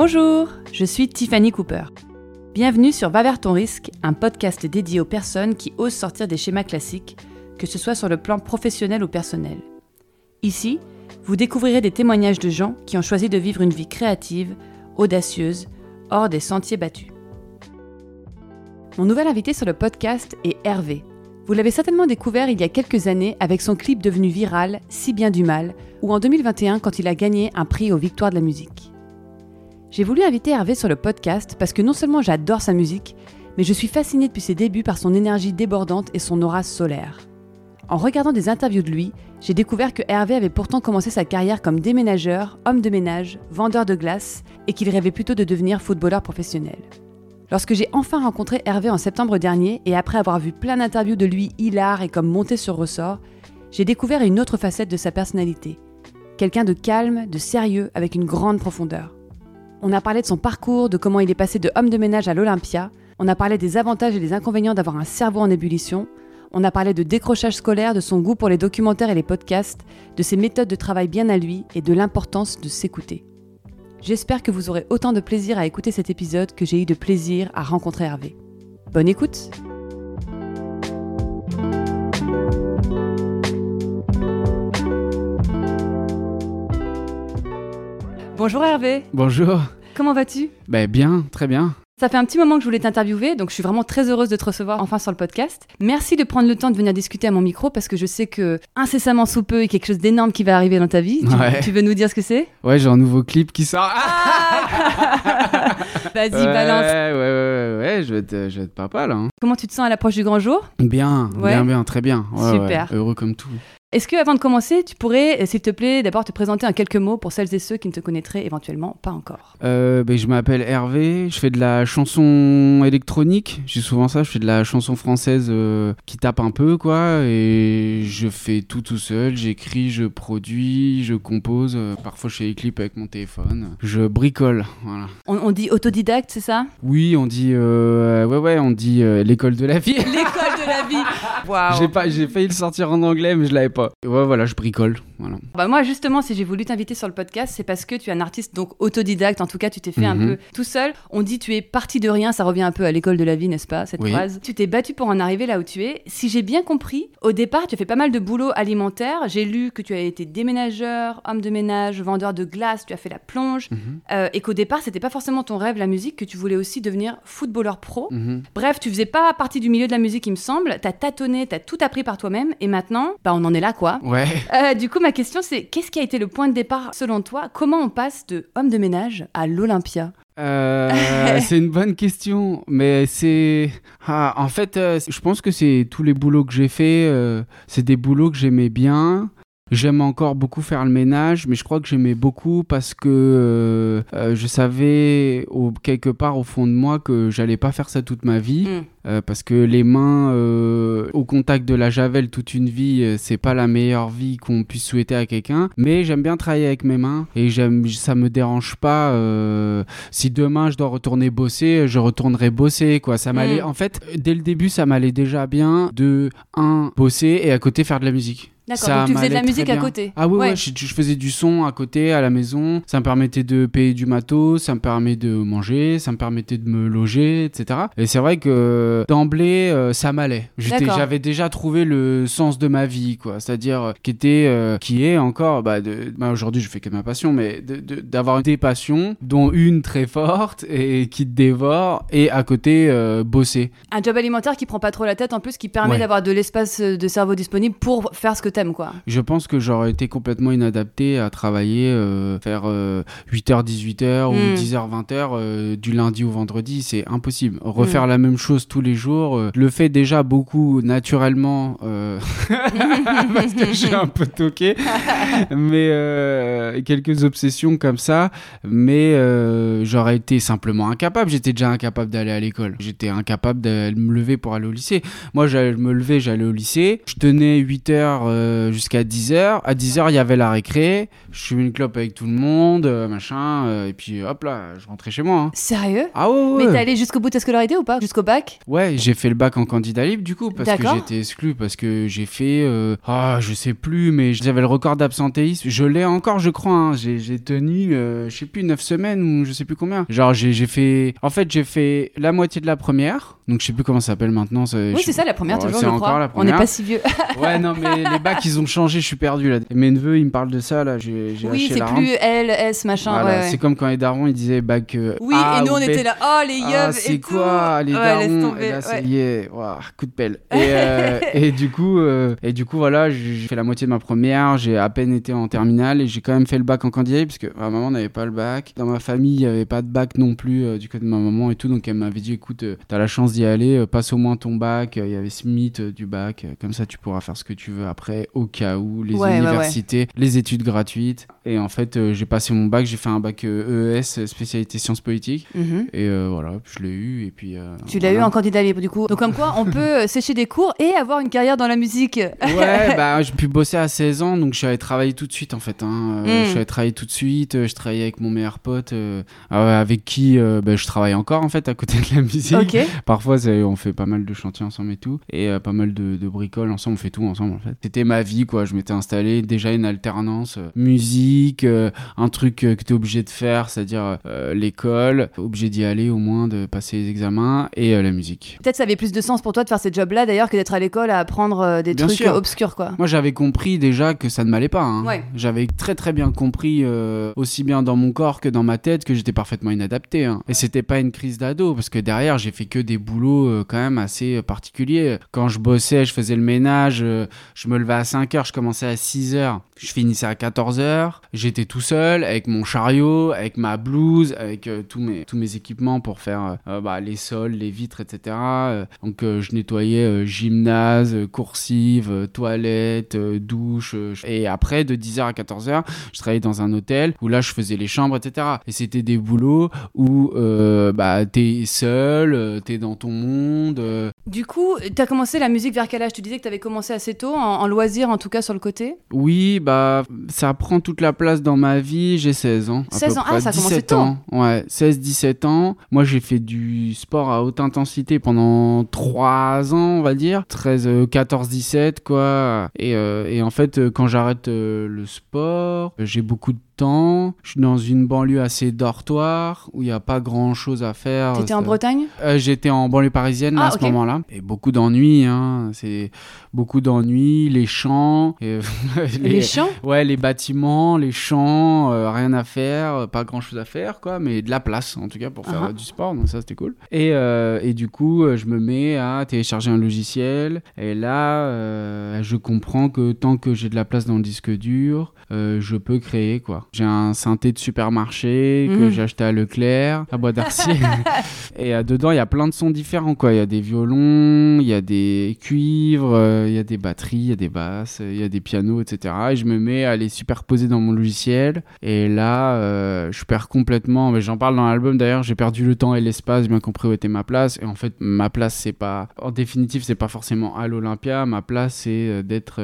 Bonjour, je suis Tiffany Cooper. Bienvenue sur Va vers ton risque, un podcast dédié aux personnes qui osent sortir des schémas classiques, que ce soit sur le plan professionnel ou personnel. Ici, vous découvrirez des témoignages de gens qui ont choisi de vivre une vie créative, audacieuse, hors des sentiers battus. Mon nouvel invité sur le podcast est Hervé. Vous l'avez certainement découvert il y a quelques années avec son clip devenu viral, Si bien du mal, ou en 2021 quand il a gagné un prix aux Victoires de la musique. J'ai voulu inviter Hervé sur le podcast parce que non seulement j'adore sa musique, mais je suis fascinée depuis ses débuts par son énergie débordante et son aura solaire. En regardant des interviews de lui, j'ai découvert que Hervé avait pourtant commencé sa carrière comme déménageur, homme de ménage, vendeur de glace et qu'il rêvait plutôt de devenir footballeur professionnel. Lorsque j'ai enfin rencontré Hervé en septembre dernier et après avoir vu plein d'interviews de lui hilar et comme monté sur ressort, j'ai découvert une autre facette de sa personnalité. Quelqu'un de calme, de sérieux, avec une grande profondeur. On a parlé de son parcours, de comment il est passé de homme de ménage à l'Olympia. On a parlé des avantages et des inconvénients d'avoir un cerveau en ébullition. On a parlé de décrochage scolaire, de son goût pour les documentaires et les podcasts, de ses méthodes de travail bien à lui et de l'importance de s'écouter. J'espère que vous aurez autant de plaisir à écouter cet épisode que j'ai eu de plaisir à rencontrer Hervé. Bonne écoute Bonjour Hervé Bonjour. Comment vas-tu? Ben bien, très bien. Ça fait un petit moment que je voulais t'interviewer, donc je suis vraiment très heureuse de te recevoir enfin sur le podcast. Merci de prendre le temps de venir discuter à mon micro parce que je sais que incessamment sous peu, il y a quelque chose d'énorme qui va arriver dans ta vie. Tu- Ouais. Tu, veux nous dire ce que c'est? Ouais, j'ai un nouveau clip qui sort. Ah Vas-y, ouais, balance. Ouais, ouais, ouais, ouais, je vais être, je vais être papa là. hein. Comment tu te sens à l'approche du grand jour? Bien, bien, bien, très bien. Super. heureux comme tout. Est-ce que, avant de commencer, tu pourrais, euh, s'il te plaît, d'abord te présenter en quelques mots pour celles et ceux qui ne te connaîtraient éventuellement pas encore? Euh, ben, je m'appelle Hervé, je fais de la chanson électronique. J'ai souvent ça, je fais de la chanson française euh, qui tape un peu, quoi. Et je fais tout tout seul. J'écris, je produis, je compose. Euh, Parfois, je fais des clips avec mon téléphone. Je bricole, voilà. on, on dit autodidacte, c'est ça? Oui, on dit, ouais, ouais, on dit l'école de la vie. L'école de la vie pas, j'ai failli le sortir en anglais, mais je l'avais pas. Ouais, voilà, je bricole. Voilà. Bah moi justement si j'ai voulu t'inviter sur le podcast c'est parce que tu es un artiste donc autodidacte en tout cas tu t'es fait un Mhm. peu tout seul on dit tu es parti de rien ça revient un peu à l'école de la vie n'est-ce pas cette Oui. phrase? Tu t'es battu pour en arriver là où tu es si j'ai bien compris au départ tu as fait pas mal de boulot alimentaire j'ai lu que tu as été déménageur homme de ménage vendeur de glace tu as fait la plonge Mhm. euh, et qu'au départ c'était pas forcément ton rêve la musique que tu voulais aussi devenir footballeur pro Mhm. Bref, tu faisais pas partie du milieu de la musique, il me semble. T'as tâtonné, t'as tout appris par toi-même, et maintenant, bah, on en est là, quoi. Ouais. Euh, du coup, ma question, c'est qu'est-ce qui a été le point de départ selon toi? Comment on passe de homme de ménage à l'Olympia? Euh, c'est une bonne question, mais c'est. Ah, en fait, euh, je pense que c'est tous les boulots que j'ai fait, euh, c'est des boulots que j'aimais bien. J'aime encore beaucoup faire le ménage, mais je crois que j'aimais beaucoup parce que euh, euh, je savais au, quelque part au fond de moi que j'allais pas faire ça toute ma vie. Hmm. Euh, parce que les mains euh, au contact de la javel toute une vie, c'est pas la meilleure vie qu'on puisse souhaiter à quelqu'un. Mais j'aime bien travailler avec mes mains et j'aime, ça me dérange pas. si demain je dois retourner bosser, je retournerai bosser. Quoi, ça m'allait. Mm. En fait, dès le début, ça m'allait déjà bien de un bosser et à côté faire de la musique. D'accord, donc tu faisais de la musique à côté. Ah oui, ouais, Ouais. je, je faisais du son à côté, à la maison. Ça me permettait de payer du matos, ça me permet de manger, ça me permettait de me loger, etc. Et c'est vrai que d'emblée, euh, ça m'allait. J'avais déjà trouvé le sens de ma vie, quoi. C'est-à-dire euh, qui était, euh, qui est encore, bah, de- bah, aujourd'hui je fais que ma passion, mais de- de- d'avoir des passions, dont une très forte et qui te dévore, et à côté bosser. Un job alimentaire qui prend pas trop la tête, en plus, qui permet Ouais. d'avoir de l'espace de cerveau disponible pour faire ce que quoi. Je pense que j'aurais été complètement inadapté à travailler, euh, faire 8h, 18h Mm. ou 10h, 20h euh, du lundi au vendredi. C'est impossible. Refaire la même chose tous les jours, euh, je le fais déjà beaucoup naturellement euh, parce que je suis un peu toqué. mais euh, quelques obsessions comme ça. Mais euh, j'aurais été simplement incapable. J'étais déjà incapable d'aller à l'école. J'étais incapable de me lever pour aller au lycée. Moi, j'allais me lever, j'allais au lycée. Je tenais 8 heures euh, jusqu'à 10h. À 10h, il y avait la récré. Je suis une clope avec tout le monde, euh, machin. euh, et puis hop là, je rentrais chez moi. hein. Sérieux? Ah ouais, ouais. Mais t'es allé jusqu'au bout de ta scolarité ou pas? Jusqu'au bac? Ouais, j'ai fait le bac en candidat libre du coup parce que D'accord. j'étais exclu parce que j'ai fait euh, ah je sais plus mais j'avais le record d'absentéisme je l'ai encore je crois hein. j'ai j'ai tenu euh, je sais plus 9 semaines ou je sais plus combien genre j'ai j'ai fait en fait j'ai fait la moitié de la première donc je sais plus comment ça s'appelle maintenant Oui, c'est ça, la première, toujours, c'est je encore crois. la On n'est première. pas si vieux. ouais non mais les bacs ils ont changé je suis perdu là mes neveux ils me parlent de ça là j'ai oui, c'est plus. L, S, machin. Voilà, ouais, ouais. c'est comme quand les darons ils disaient bac euh, Oui, A et nous ou on B. était là, oh les Ah, yeux c'est et tout. quoi les darons? et là c'est lié coup de pelle et, euh, et du coup euh, et du coup voilà j'ai fait la moitié de ma première j'ai à peine été en terminale et j'ai quand même fait le bac en candidat parce que ma maman n'avait pas le bac dans ma famille il y avait pas de bac non plus euh, du côté de ma maman et tout donc elle m'avait dit écoute t'as la chance d'y aller euh, passe au moins ton bac Euh, il y avait ce mythe euh, du bac comme ça tu pourras faire ce que tu veux après au cas où les Ouais, ouais, ouais. universités les études gratuites et en fait j'ai passé mon bac j'ai fait un bac EES spécialité sciences politiques Mhm. et euh, voilà, je l'ai eu et puis. euh, Tu l'as voilà. eu en candidat libre du coup. Donc comme quoi on peut sécher des cours et avoir une carrière dans la musique. Ouais, bah j'ai pu bosser à 16 ans, donc je suis allé travailler tout de suite en fait. hein. Mm. Je suis allé travailler tout de suite. Je travaillais avec mon meilleur pote, euh, euh, avec qui bah, je travaille encore en fait à côté de la musique. ok. Parfois, on fait pas mal de chantiers ensemble et tout, et euh, pas mal de, de bricoles ensemble. On fait tout ensemble en fait. C'était ma vie quoi. Je m'étais installé déjà une alternance euh, musique, euh, un truc euh, que t'es obligé de faire, c'est-à-dire l'école, obligé d'y aller au moins, de passer les examens et la musique. Peut-être ça avait plus de sens pour toi de faire ces jobs-là d'ailleurs que d'être à l'école à apprendre des Bien trucs sûr. obscurs quoi. Moi, j'avais compris déjà que ça ne m'allait pas. hein. Ouais. J'avais très très bien compris, aussi bien dans mon corps que dans ma tête, que j'étais parfaitement inadapté. hein. Et c'était pas une crise d'ado, parce que derrière, j'ai fait que des boulots euh, quand même assez euh, particuliers. Quand je bossais, je faisais le ménage, euh, je me levais à 5 heures, je commençais à 6 heures, je finissais à 14 heures. J'étais tout seul, avec mon chariot, avec ma blouse, avec tous, mes, tous mes équipements pour faire bah, les sols, les vitres, etc. Donc je nettoyais gymnase, coursive, toilette, douche. et après, de 10h à 14h, je travaillais dans un hôtel où là, je faisais les chambres, etc. Et c'était des boulots où euh, bah, t'es seul, t'es dans ton monde. euh. Du coup, t'as commencé la musique vers quel âge? Tu disais que t'avais commencé assez tôt, en, en loisir en tout cas sur le côté? Oui, bah, ça prend toute la place dans ma vie. J'ai 16 ans. à 16 peu ans, ah, près. ça a commencé 17 tôt. ans. Ouais, 16-17 ans. Moi, j'ai fait du sport à haute intensité pendant 3 ans, on va dire. 13, euh, 14, 17, quoi. Et, euh, et en fait, euh, quand j'arrête euh, le sport, j'ai beaucoup de Je suis dans une banlieue assez dortoir où il n'y a pas grand chose à faire. T'étais en Bretagne? Euh, J'étais en banlieue parisienne là, Ah, à ce moment-là. Et beaucoup d'ennuis, hein. C'est beaucoup d'ennuis, les champs. et- Les chants Ouais, les bâtiments, les champs, euh, rien à faire, euh, pas grand chose à faire, quoi, mais de la place en tout cas pour faire Ah. euh, du sport, donc ça c'était cool. Et, euh, et du coup, je me mets à télécharger un logiciel, et là, je comprends que tant que j'ai de la place dans le disque dur, je peux créer, quoi. J'ai un synthé de supermarché que Mhm. j'ai acheté à Leclerc, à Bois d'Arcier, et euh, dedans, il y a plein de sons différents, quoi. Il y a des violons, il y a des cuivres, euh, il y a des batteries, il y a des basses, il y a des pianos, etc. Et je me mets à les superposer dans mon logiciel. Et là, euh, je perds complètement. Mais j'en parle dans l'album d'ailleurs. J'ai perdu le temps et l'espace. Bien compris où était ma place. Et en fait, ma place, c'est pas. En définitive, c'est pas forcément à l'Olympia. Ma place, c'est euh, d'être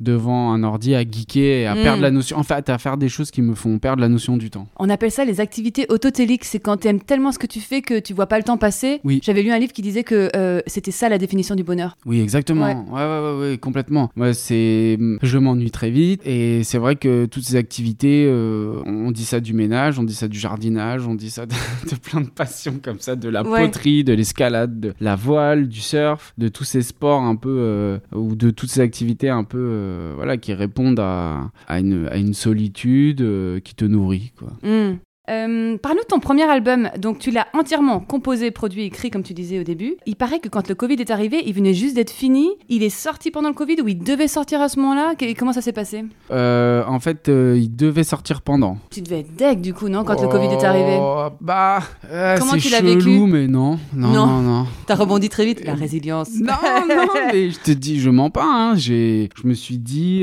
devant un ordi à geeker et à Mm. perdre la notion. En fait, à faire des choses qui me font perdre la notion du temps. On appelle ça les activités autotéliques. C'est quand t'aimes tellement ce que tu fais que tu vois pas le temps passer. Oui. J'avais lu un livre qui disait que euh, c'était ça la définition du bonheur. Oui, exactement. Ouais. Ouais, ouais, ouais, ouais, complètement. Moi, c'est, je m'ennuie très vite, et c'est vrai que toutes ces activités, euh, on dit ça du ménage, on dit ça du jardinage, on dit ça de, de plein de passions comme ça, de la poterie, de l'escalade, de la voile, du surf, de tous ces sports un peu, euh, ou de toutes ces activités un peu, voilà, qui répondent à, à une, à une solitude qui te nourrit, quoi. Hmm. Euh, Parle-nous de ton premier album. Donc, tu l'as entièrement composé, produit, écrit, comme tu disais au début. Il paraît que quand le Covid est arrivé, il venait juste d'être fini. Il est sorti pendant le Covid ou il devait sortir à ce moment-là? Comment ça s'est passé? Euh, en fait, euh, il devait sortir pendant. Tu devais être deg du coup, non Quand le Covid est arrivé? Oh, Bah, euh, Comment c'est tu l'as vécu? mais non, non, Non. non, non. T'as rebondi très vite. La résilience. Non, non, mais je te dis, je mens pas. Hein. Je me suis dit,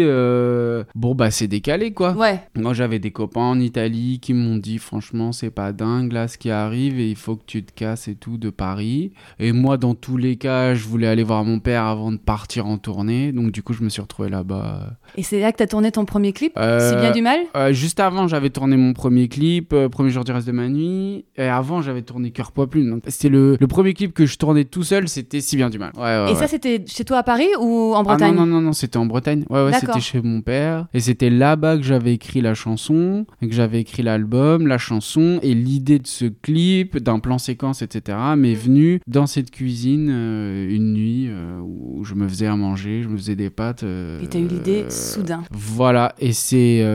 bon bah c'est décalé quoi. Ouais. Moi j'avais des copains en Italie qui m'ont dit, franchement, c'est pas dingue là ce qui arrive et il faut que tu te casses et tout de Paris. Et moi, dans tous les cas, je voulais aller voir mon père avant de partir en tournée. Donc, du coup, je me suis retrouvé là-bas. Et c'est là que t'as tourné ton premier clip Euh, C'est bien du mal Euh, juste avant, j'avais tourné mon premier clip, euh, Premier jour du reste de ma nuit. Et avant, j'avais tourné Cœur Poids Plume. Donc, c'était le, le premier clip que je tournais tout seul, c'était Si bien du mal. Ouais, ouais, Et ouais. ça, c'était chez toi à Paris ou en Ah Bretagne non, non, non, non, c'était en Bretagne. Ouais, ouais, c'était chez mon père. Et c'était là-bas que j'avais écrit la chanson, que j'avais écrit l'album, la chanson, et l'idée de ce clip, d'un plan séquence, etc., m'est venue dans cette cuisine euh, une nuit euh, où je me faisais à manger, je me faisais des pâtes. euh, Et t'as eu l'idée soudain. Voilà, et c'est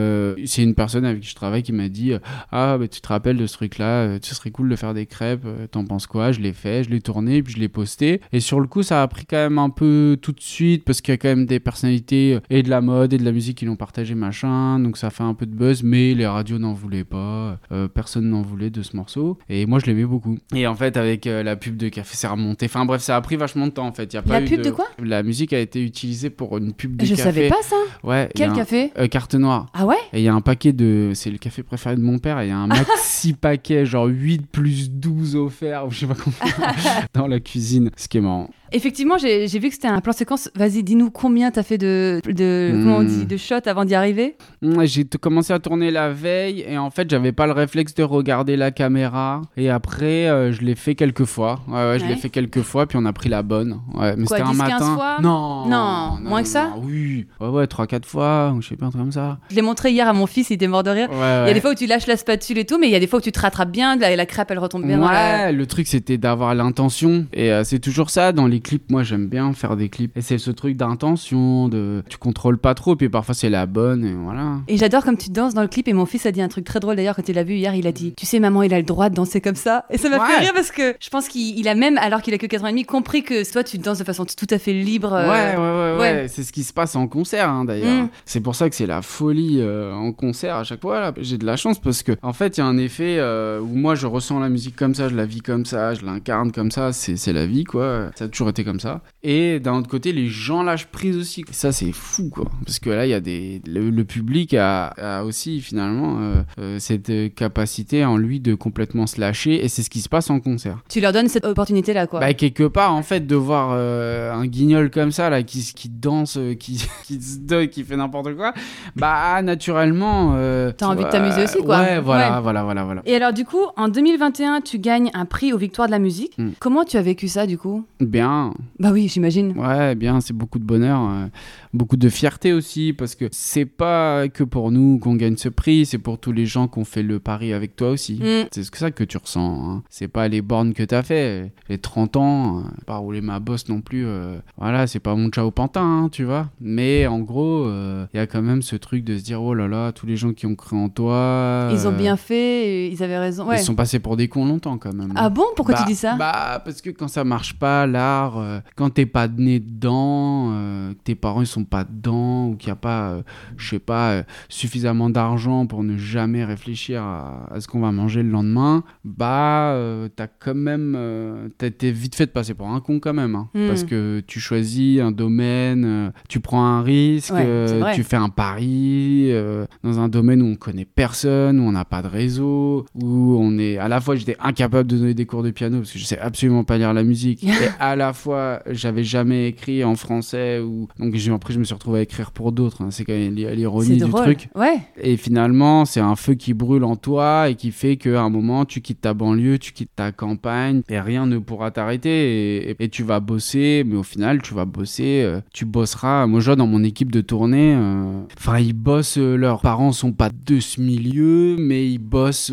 c'est une personne avec qui je travaille qui m'a dit Ah, bah, tu te rappelles de ce truc-là, ce serait cool de faire des crêpes, t'en penses quoi? Je l'ai fait, je l'ai tourné, puis je l'ai posté. Et sur le coup, ça a pris quand même un peu tout de suite, parce qu'il y a quand même des personnalités et de la mode et de la musique qui l'ont partagé, machin, donc ça fait un peu de buzz, mais les radios n'en voulaient pas, euh, personne n'en voulait de ce morceau, et moi je l'aimais beaucoup. Et en fait, avec euh, la pub de café, c'est remonté. Enfin bref, ça a pris vachement de temps en fait. Il Y a pas La eu pub de quoi? La musique a été utilisée pour une pub de Je café. savais pas ça. Ouais. Quel un- café? Euh, Carte noire. Ah ouais? Et il y a un paquet de. C'est le café préféré de mon père. Il y a un maxi paquet, genre 8 plus 12 offerts, ou je sais pas combien, dans la cuisine. Ce qui est marrant. Effectivement, j'ai vu que c'était un plan séquence. Vas-y, dis-nous combien t'as fait de, de Hmm. comment on dit, de shots avant d'y arriver J'ai commencé à tourner la veille. Et en fait, j'avais pas le réflexe de regarder la caméra. Et après, euh, je l'ai fait quelques fois. Ouais, ouais, je l'ai Ouais. fait quelques fois. Puis on a pris la bonne. Ouais, mais c'était un 10, 15 matin. fois? Non, Non, moins que ça? non, Oui. Ouais, ouais, 3-4 fois. Je sais pas, un truc comme ça. Je l'ai montré hier à mon fils, il était mort de rire. Ouais, Il y a ouais. des fois où tu lâches la spatule et tout, mais il y a des fois où tu te rattrapes bien, la, la crêpe elle retombe bien dans la. Ouais, le truc c'était d'avoir l'intention et euh, c'est toujours ça dans les clips. Moi j'aime bien faire des clips et c'est ce truc d'intention, de tu contrôles pas trop puis parfois c'est la bonne et voilà. Et j'adore comme tu danses dans le clip et mon fils a dit un truc très drôle d'ailleurs quand il l'a vu hier, il a dit "Tu sais maman, il a le droit de danser comme ça." Et ça m'a fait rire parce que je pense qu'il il a même alors qu'il a que 4 ans et demi compris que toi tu danses de façon tout à fait libre. euh, Ouais, ouais, ouais, ouais. ouais. c'est ce qui se passe en concert hein, d'ailleurs. Mm. C'est pour ça que c'est la folie euh, en concert à chaque fois. là. J'ai de la chance parce que en fait il y a un effet euh, où moi je ressens la musique comme ça, je la vis comme ça, je l'incarne comme ça, c'est c'est la vie quoi. Ça a toujours comme ça. Et d'un autre côté, les gens lâchent prise aussi. Ça c'est fou quoi. Parce que là il y a des. Le, le public a, a aussi finalement euh, euh, cette euh, capacité en lui de complètement se lâcher et c'est ce qui se passe en concert. Tu leur donnes cette opportunité là quoi. Bah, quelque part, en fait, de voir euh, un guignol comme ça, là, qui, qui danse, qui, qui se donne, qui fait n'importe quoi, bah, naturellement. T'as envie de t'amuser aussi, quoi. Ouais, voilà, Ouais. voilà, voilà, voilà. Et alors du coup, en 2021, tu gagnes un prix aux Victoires de la musique. Mm. Comment tu as vécu ça du coup? Bien, Bah oui, j'imagine. ouais, bien, c'est beaucoup de bonheur, euh, beaucoup de fierté aussi, parce que c'est pas que pour nous qu'on gagne ce prix, c'est pour tous les gens qui ont fait le pari avec toi aussi. Mm. C'est ça que tu ressens. hein. C'est pas les bornes que t'as fait. Les 30 ans, euh, pas rouler ma bosse non plus. euh, voilà, c'est pas mon ciao pantin, hein, tu vois. Mais en gros, il y a quand même ce truc de se dire oh là là, tous les gens qui ont cru en toi. Ils ont euh, bien fait, ils avaient raison. Ouais. Ils sont passés pour des cons longtemps quand même. Ah bon? Pourquoi Bah- tu dis ça? Bah parce que quand ça marche pas l'art, euh, quand t'es pas né dedans, euh, tes parents ils sont pas dedans ou qu'il y a pas, euh, je sais pas, euh, suffisamment d'argent pour ne jamais réfléchir à, à ce qu'on va manger le lendemain, bah euh, t'as quand même, euh, t'as été vite fait de passer pour un con quand même, hein. Hmm. parce que tu choisis un domaine, tu prends un risque, Ouais, tu fais un pari dans un domaine où on connaît personne, où on n'a pas de réseau, où on est à la fois j'étais incapable de donner des cours de piano parce que je sais absolument pas lire la musique et à la fois j'avais jamais écrit en français ou donc j'ai je me suis retrouvé à écrire pour d'autres hein. c'est quand même l'ironie du truc Ouais. et finalement c'est un feu qui brûle en toi et qui fait qu'à un moment tu quittes ta banlieue tu quittes ta campagne et rien ne pourra t'arrêter et, et- et tu vas bosser mais au final tu vas bosser euh, tu bosseras moi je vois dans mon équipe de tournée euh, enfin ils bossent euh, leurs parents sont pas de ce milieu mais ils bossent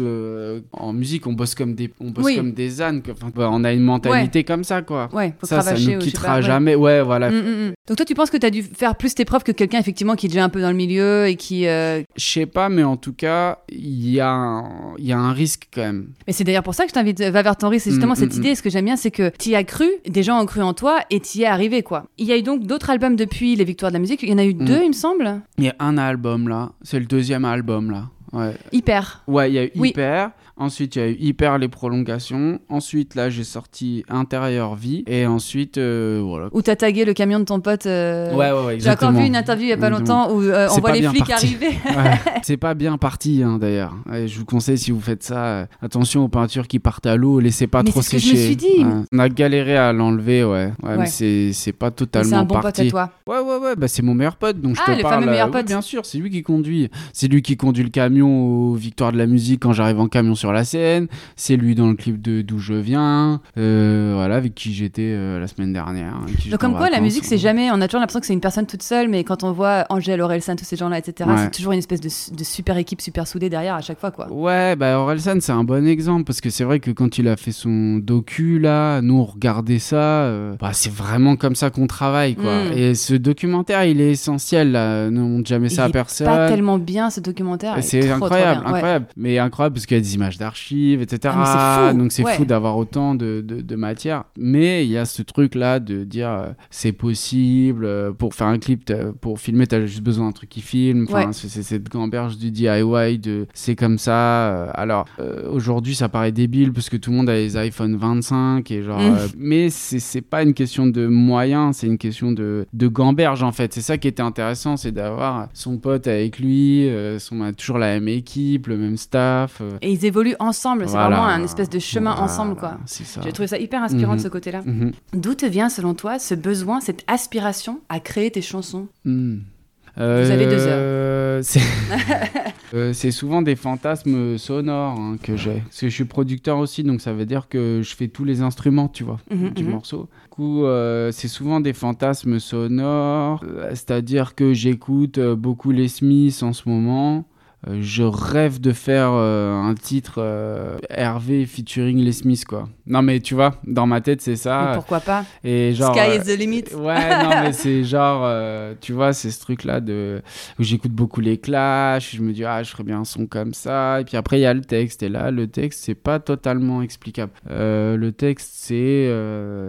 en musique on bosse comme des on bosse Oui. comme des ânes. Enfin, on a une mentalité comme ça quoi Ouais, faut ça ça nous quittera pas, ouais. jamais ouais voilà Mm, mm, mm. Donc toi, tu penses que tu as dû faire plus tes preuves que quelqu'un effectivement qui est déjà un peu dans le milieu et qui. euh, je sais pas mais en tout cas il y a un, y a un risque quand même Et c'est d'ailleurs pour ça que je t'invite, va vers ton risque. C'est justement Mm, cette mm, idée. Ce que j'aime bien, c'est que tu y as cru, des gens ont cru en toi et tu y es arrivé quoi. Il y a eu donc d'autres albums depuis les Victoires de la musique. Il y en a eu Mm. deux, il me semble. Il y a un album là, c'est le deuxième album là. Ouais, Hyper. ouais il y a eu Oui. Hyper. Ensuite, il y a eu Hyper les prolongations. Ensuite, là, j'ai sorti Intérieur Vie. Et ensuite, euh, voilà. Où t'as tagué le camion de ton pote. euh, Ouais, ouais, ouais, J'ai encore vu une interview il y a pas Exactement. longtemps où euh, on voit les flics parti. arriver. Ouais. C'est pas bien parti, hein, d'ailleurs. Ouais, je vous conseille, si vous faites ça, attention aux peintures qui partent à l'eau, laissez pas Mais trop ce que sécher. je me suis dit. Ouais. On a galéré à l'enlever, ouais. Ouais, mais c'est c'est pas totalement C'est un bon pote à toi. Ouais, ouais, ouais, bah c'est mon meilleur pote, donc je Ah, te le parle. fameux meilleur pote. bien sûr, c'est lui qui conduit. C'est lui qui conduit le camion aux Victoires de la musique quand j'arrive en camion sur la scène. C'est lui dans le clip de d'où je viens. Euh, voilà, avec qui j'étais euh, la semaine dernière. qui Donc comme quoi la musique c'est jamais, on a toujours l'impression que c'est une personne toute seule, mais quand on voit Angèle, Orelsan, tous ces gens-là, etc., Ouais. c'est toujours une espèce de, de super équipe, super soudée derrière à chaque fois quoi. Ouais, bah Orelsan, c'est un bon exemple parce que c'est vrai que quand il a fait son docu là, nous on regardait ça, euh, bah, c'est vraiment comme ça qu'on travaille quoi. Mm. Et ce documentaire, il est essentiel là, ne montre jamais ça à personne. Pas tellement bien ce documentaire. C'est incroyable, ouais. incroyable. Mais incroyable parce qu'il y a des images d'archives, etc. Ah, fou, Donc c'est ouais. fou d'avoir autant de, de, de matière. Mais il y a ce truc-là de dire euh, c'est possible. euh, pour faire un clip, t'as- pour filmer, tu as juste besoin d'un truc qui filme. Enfin, Ouais. c'est cette gamberge du DIY, de c'est comme ça. euh, alors aujourd'hui, ça paraît débile parce que tout le monde a les iPhone 25 et genre. Mm. euh, mais c'est pas une question de moyens, c'est une question de, de gamberge en fait. C'est ça qui était intéressant, c'est d'avoir son pote avec lui, son, on a toujours la même équipe, le même staff. Et ils évoluent ensemble, c'est voilà. vraiment un espèce de chemin Voilà, ensemble quoi. J'ai trouvé ça hyper inspirant Mhm. de ce côté-là. Mhm. D'où te vient selon toi ce besoin, cette aspiration à créer tes chansons Hmm. avez deux Euh, C'est Euh, c'est souvent des fantasmes sonores hein, que j'ai. Parce que je suis producteur aussi, donc ça veut dire que je fais tous les instruments, tu vois, Mhm, du mhm. morceau. Du coup, euh, c'est souvent des fantasmes sonores. euh, C'est-à-dire que j'écoute euh, beaucoup les Smiths en ce moment. Euh, je rêve de faire euh, un titre euh, Hervé featuring les Smiths, quoi. Non, mais tu vois, dans ma tête, c'est Mais ça. pourquoi pas Et genre, Sky is the limit. Ouais, non, mais c'est genre, tu vois, c'est ce truc-là de où j'écoute beaucoup les clashs. Je me dis, ah, je ferais bien un son comme ça. Et puis après, il y a le texte. Et là, le texte, c'est pas totalement explicable. Le texte, c'est.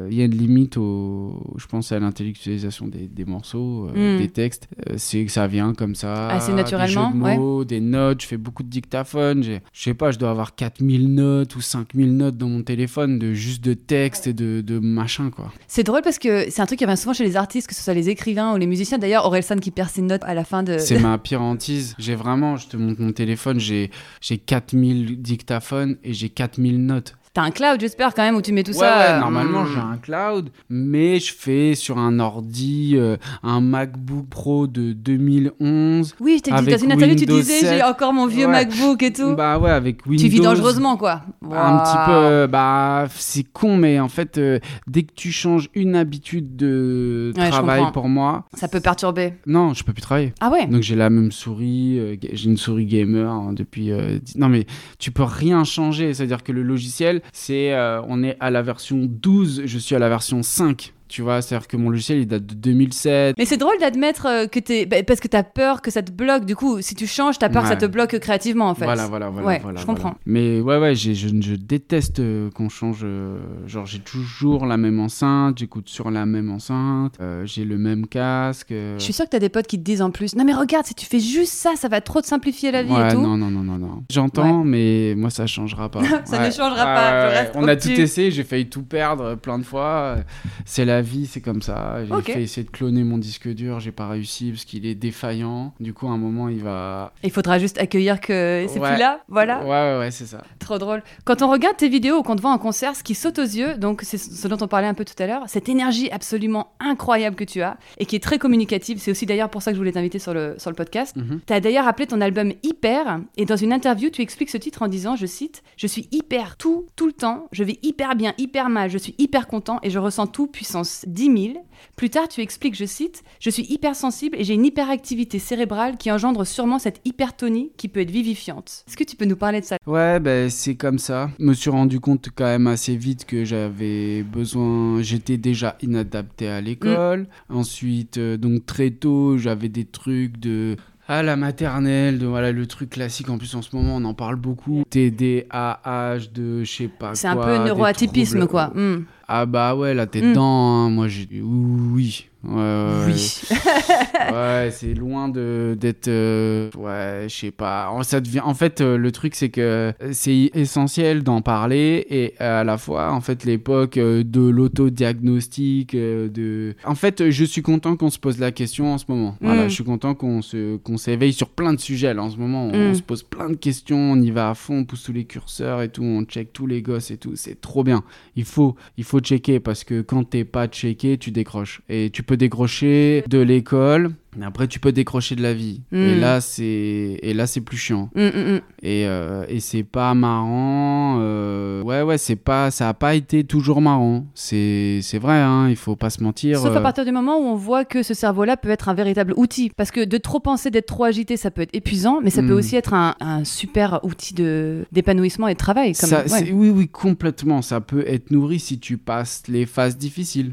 Il y a une limite au. Je pense à l'intellectualisation des, des morceaux, euh, Mm. des textes. C'est que ça vient comme ça. Assez des naturellement, jeux de mots, des notes. Je fais beaucoup de dictaphone. Je sais pas, je dois avoir 4000 notes ou 5000 notes dans mon téléphone de juste de texte et de, de machin, quoi. C'est drôle parce que c'est un truc qui revient souvent chez les artistes, que ce soit les écrivains ou les musiciens. D'ailleurs, Orelsan qui perd ses notes à la fin de. C'est ma pire hantise. J'ai vraiment, je te montre mon téléphone, j'ai 4000 dictaphones et j'ai 4000 notes. T'as un cloud, j'espère quand même, où tu mets tout ouais, ça. ouais, euh, normalement hmm. j'ai un cloud, mais je fais sur un ordi, euh, un MacBook Pro de 2011. Oui, je t'ai dit dans une interview, tu disais 7. j'ai encore mon vieux Ouais. MacBook et tout. Bah ouais, avec Windows. tu vis dangereusement, quoi. Un petit peu, euh, bah c'est con, mais en fait, euh, dès que tu changes une habitude de Ouais, travail pour moi, Ça peut perturber. non, je peux plus travailler. Ah ouais Donc j'ai la même souris, euh, j'ai une souris gamer hein, depuis. Non mais tu peux rien changer, c'est-à-dire que le logiciel, c'est, euh, on est à la version 12, je suis à la version 5. Tu vois, c'est-à-dire que mon logiciel il date de 2007. Mais c'est drôle d'admettre euh, que t'es. bah, parce que t'as peur que ça te bloque. Du coup, si tu changes, t'as peur que ça te bloque créativement, en fait. Voilà, voilà, voilà. Ouais, voilà, je voilà. comprends. Mais ouais, ouais, j'ai- je, je déteste euh, qu'on change. euh, genre, j'ai toujours la même enceinte, j'écoute sur la même enceinte, euh, j'ai le même casque. euh, Je suis sûre que t'as des potes qui te disent en plus Non, mais regarde, si tu fais juste ça, ça va trop te simplifier la vie Ouais, et tout. non, non, non, non, non. J'entends, mais moi, ça changera pas. Ça ne changera pas, je reste On a tout essayé, j'ai failli tout perdre plein de fois. C'est la vie, c'est comme ça. J'ai Ok. fait essayer de cloner mon disque dur, j'ai pas réussi parce qu'il est défaillant. Du coup, à un moment, il va. Il faudra juste accueillir que c'est Ouais. plus là. Voilà. Ouais, ouais, ouais, c'est ça. Trop drôle. Quand on regarde tes vidéos ou qu'on te voit en concert, ce qui saute aux yeux, donc c'est ce dont on parlait un peu tout à l'heure, cette énergie absolument incroyable que tu as et qui est très communicative. C'est aussi d'ailleurs pour ça que je voulais t'inviter sur le, sur le podcast. Mhm. Tu as d'ailleurs appelé ton album Hyper et dans une interview, tu expliques ce titre en disant, je cite, Je suis hyper tout, tout le temps, je vais hyper bien, hyper mal, je suis hyper content et je ressens tout puissance 10 000. Plus tard, tu expliques, je cite, Je suis hypersensible et j'ai une hyperactivité cérébrale qui engendre sûrement cette hypertonie qui peut être vivifiante. Est-ce que tu peux nous parler de ça? Ouais, ben c'est comme ça. Je me suis rendu compte quand même assez vite que j'avais besoin. J'étais déjà inadapté à l'école. Ensuite, euh, donc très tôt, j'avais des trucs de. À la maternelle, de voilà le truc classique. En plus, en ce moment, on en parle beaucoup. TDAH, de je sais pas C'est un peu neuroatypisme, quoi. Hmm. Ah bah ouais, là t'es Mm. dedans. hein. Moi j'ai oui. Ouais, ouais, Oui. ouais, c'est loin de d'être. euh, ouais, je sais pas. En- Ça devient. En fait, euh, le truc, c'est que c'est essentiel d'en parler et à la fois, en fait, l'époque euh, de l'autodiagnostic, euh, de. En fait, je suis content qu'on se pose la question en ce moment. Voilà, Mm. je suis content qu'on se qu'on s'éveille sur plein de sujets. Là, en ce moment, on, Mm. se pose plein de questions, on y va à fond, on pousse tous les curseurs et tout, on check tous les gosses et tout. C'est trop bien. Il faut, il faut checker parce que quand t'es pas checké, tu décroches. Et tu peux décrocher de l'école. Mais après, tu peux décrocher de la vie. Et là, c'est et là, c'est plus chiant. Hum, hum. Et, euh, et c'est pas marrant. euh, Ouais, ouais, c'est pas, ça a pas été toujours marrant. C'est, c'est vrai. Hein, il faut pas se mentir. Sauf à euh, partir du moment où on voit que ce cerveau-là peut être un véritable outil. Parce que de trop penser, d'être trop agité, ça peut être épuisant, mais ça peut aussi être un, un super outil de, d'épanouissement et de travail. Comme, ça, ouais. c'est- oui, oui, complètement. Ça peut être nourri si tu passes les phases difficiles.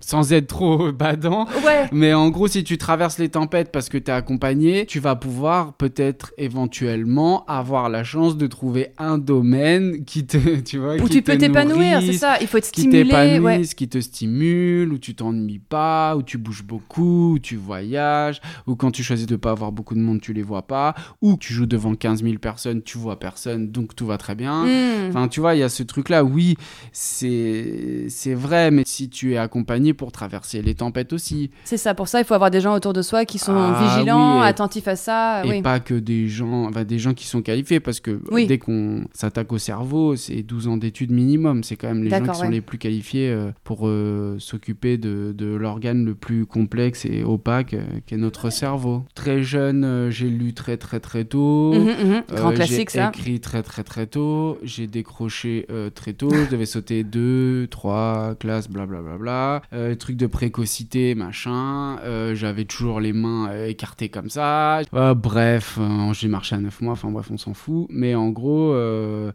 Sans être trop badant. Ouais. Mais en gros, si tu traverses les tempêtes parce que tu es accompagné, tu vas pouvoir peut-être éventuellement avoir la chance de trouver un domaine qui te, tu vois, Où qui tu te peux t'épanouir, c'est ça. Il faut être qui stimulé. t'épanouisse, Ouais. qui te stimule, où tu t'ennuies pas, où tu bouges beaucoup, où tu voyages, ou quand tu choisis de pas avoir beaucoup de monde, tu les vois pas, ou tu joues devant 15 000 personnes, tu vois personne, donc tout va très bien. Hum. Enfin, tu vois, il y a ce truc-là, oui, c'est c'est vrai, mais si tu es accompagné pour traverser les tempêtes aussi, C'est ça. Pour ça, il faut avoir des gens autour de soi qui sont Ah, vigilants, oui, et- attentifs à ça. et oui. pas que des gens, enfin, des gens qui sont qualifiés, parce que Oui. dès qu'on s'attaque au cerveau, c'est 12 ans d'études minimum, c'est quand même les gens qui sont les plus qualifiés euh, pour euh, s'occuper de, de l'organe le plus complexe et opaque euh, qu'est notre cerveau. Très jeune, euh, j'ai lu très très très tôt. Mhm, mhm. Grand classique, j'ai ça. écrit très très très tôt, j'ai décroché très tôt, je devais sauter deux, trois classes, blablabla. Euh, truc de précocité, machin. J'avais toujours les mains euh, écartées comme ça. Euh, bref, euh, j'ai marché à 9 mois, enfin bref, on s'en fout. Mais en gros,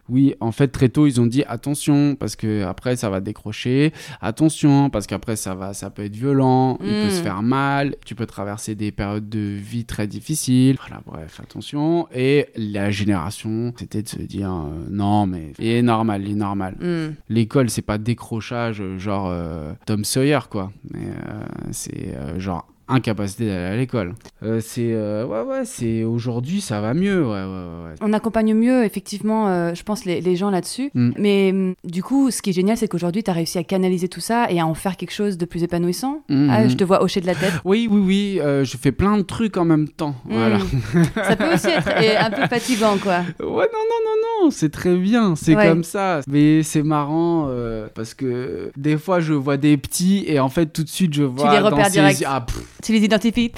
oui, en fait, très tôt, ils ont dit attention, parce que après ça va décrocher. Attention, parce qu'après ça va, ça peut être violent, il peut se faire mal, tu peux traverser des périodes de vie très difficiles. Voilà, bref, attention. Et la génération, c'était de se dire non, mais il est normal, il est normal. Hum. L'école, c'est pas décrochage genre Tom Sawyer, quoi. Mais c'est genre incapacité d'aller à l'école. Euh, c'est euh, ouais ouais, c'est aujourd'hui ça va mieux, ouais ouais ouais. On accompagne mieux, effectivement, euh, je pense, les, les gens là-dessus. Mm. Mais hum, du coup, ce qui est génial, c'est qu'aujourd'hui, tu as réussi à canaliser tout ça et à en faire quelque chose de plus épanouissant. Mhm. Ah, je te vois hocher de la tête. Oui oui oui, je fais plein de trucs en même temps. Voilà. Mm. ça peut aussi être un peu fatigant, quoi. Ouais, non, non, non, non, c'est très bien, c'est comme ça. Mais c'est marrant parce que des fois, je vois des petits et en fait, tout de suite, je vois les dans repères ses direct. Ah, pff, Tu les identifies.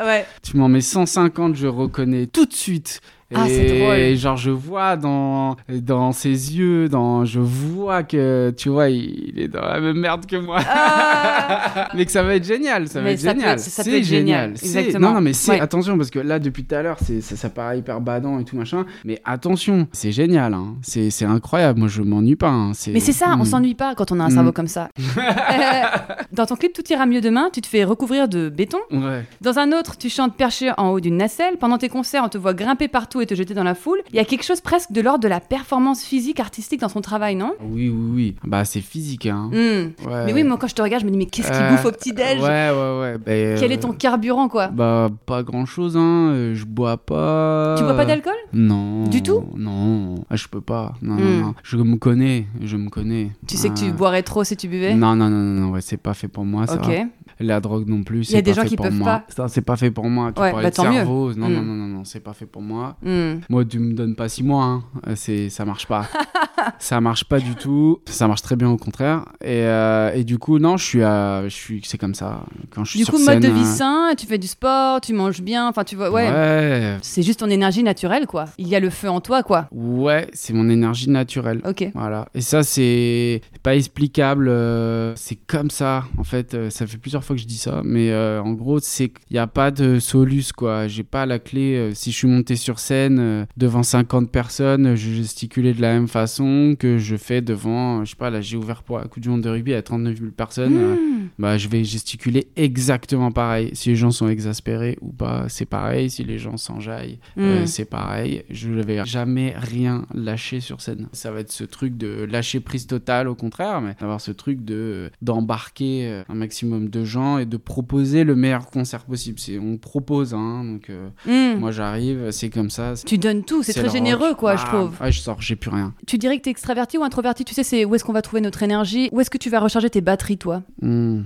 Ouais. tu m'en mets 150, je reconnais tout de suite. Ah, et c'est drôle. genre, je vois dans, dans ses yeux, dans, je vois que, tu vois, il, il est dans la même merde que moi. Ah mais que ça va être génial, ça va être ça génial. C'est génial, C'est- exactement. Non, non, mais c'est, Ouais. attention, parce que là, depuis tout à l'heure, c'est, ça, ça paraît hyper badant et tout machin. Mais attention, c'est génial, hein. C'est, incroyable. Moi, je m'ennuie pas. hein. Mais c'est ça, on Mm. s'ennuie pas quand on a un Mm. cerveau comme ça. Euh, dans ton clip Tout ira mieux demain, tu te fais recouvrir de béton. Ouais. Dans un autre, tu chantes perché en haut d'une nacelle. Pendant tes concerts, on te voit grimper partout et te jeter dans la foule. Il y a quelque chose presque de l'ordre de la performance physique, artistique dans son travail, non? Oui, oui, oui. Bah, c'est physique, hein. Mm. Ouais. Mais oui, moi quand je te regarde, je me dis, mais qu'est-ce qu'il Euh, bouffe au petit-déj? Ouais, ouais, ouais. Bah, Quel euh, est ton carburant, quoi? Bah, pas grand chose, hein. Euh, Je bois pas. Tu bois pas d'alcool? Non. Du tout? Non. Ah, je peux pas. Non, Hmm. non, non. Je me connais. Je me connais. Tu sais que tu Ah. boirais trop si tu buvais? Non, non, non, non, non, ouais, c'est pas fait pour moi, ça. Ok. La drogue non plus, Il y a des gens qui peuvent moi. pas. Ça, c'est pas fait pour moi. Tu Ouais, bah, de cerveau. Non, non, Mm. non, non, non, c'est pas fait pour moi. Mm. Moi, tu me donnes pas six mois, hein. Euh, c'est, ça marche pas. ça marche pas du tout. Ça marche très bien au contraire. Et, euh, et du coup, non, je suis, à- je suis, c'est comme ça. Quand je suis Du sur coup, scène, mode de vie sain, tu fais du sport, tu manges bien, enfin tu vois, ouais. ouais, C'est juste ton énergie naturelle, quoi. Il y a le feu en toi, quoi. ouais, c'est mon énergie naturelle. Ok. Voilà. Et ça, c'est pas explicable. euh, c'est comme ça. En fait, euh, ça fait plusieurs fois que je dis ça. Mais euh, en gros, c'est qu'il n'y a pas de solus, quoi. J'ai pas la clé. si je suis monté sur scène devant 50 personnes, je gesticulais de la même façon que je fais devant, je sais pas, là, j'ai ouvert pour la Coupe du Monde de rugby à 39 000 personnes. euh, Mm. bah, je vais gesticuler exactement pareil. Si les gens sont exaspérés ou pas, c'est pareil. Si les gens s'enjaillent, euh, Mm. c'est pareil. Je ne vais jamais rien lâcher sur scène. Ça va être ce truc de lâcher prise totale, au contraire, mais d'avoir ce truc de d'embarquer euh, un maximum de gens et de proposer le meilleur concert possible. C'est on propose, hein, donc euh, Mm. moi j'arrive, c'est comme ça. Tu donnes tout, c'est très généreux, rock. quoi, je Ah, trouve. Ouais, je sors, j'ai plus rien. Tu dirais que t'es extraverti ou introverti Tu sais, c'est où est-ce qu'on va trouver notre énergie? Où est-ce que tu vas recharger tes batteries, toi? Hmm.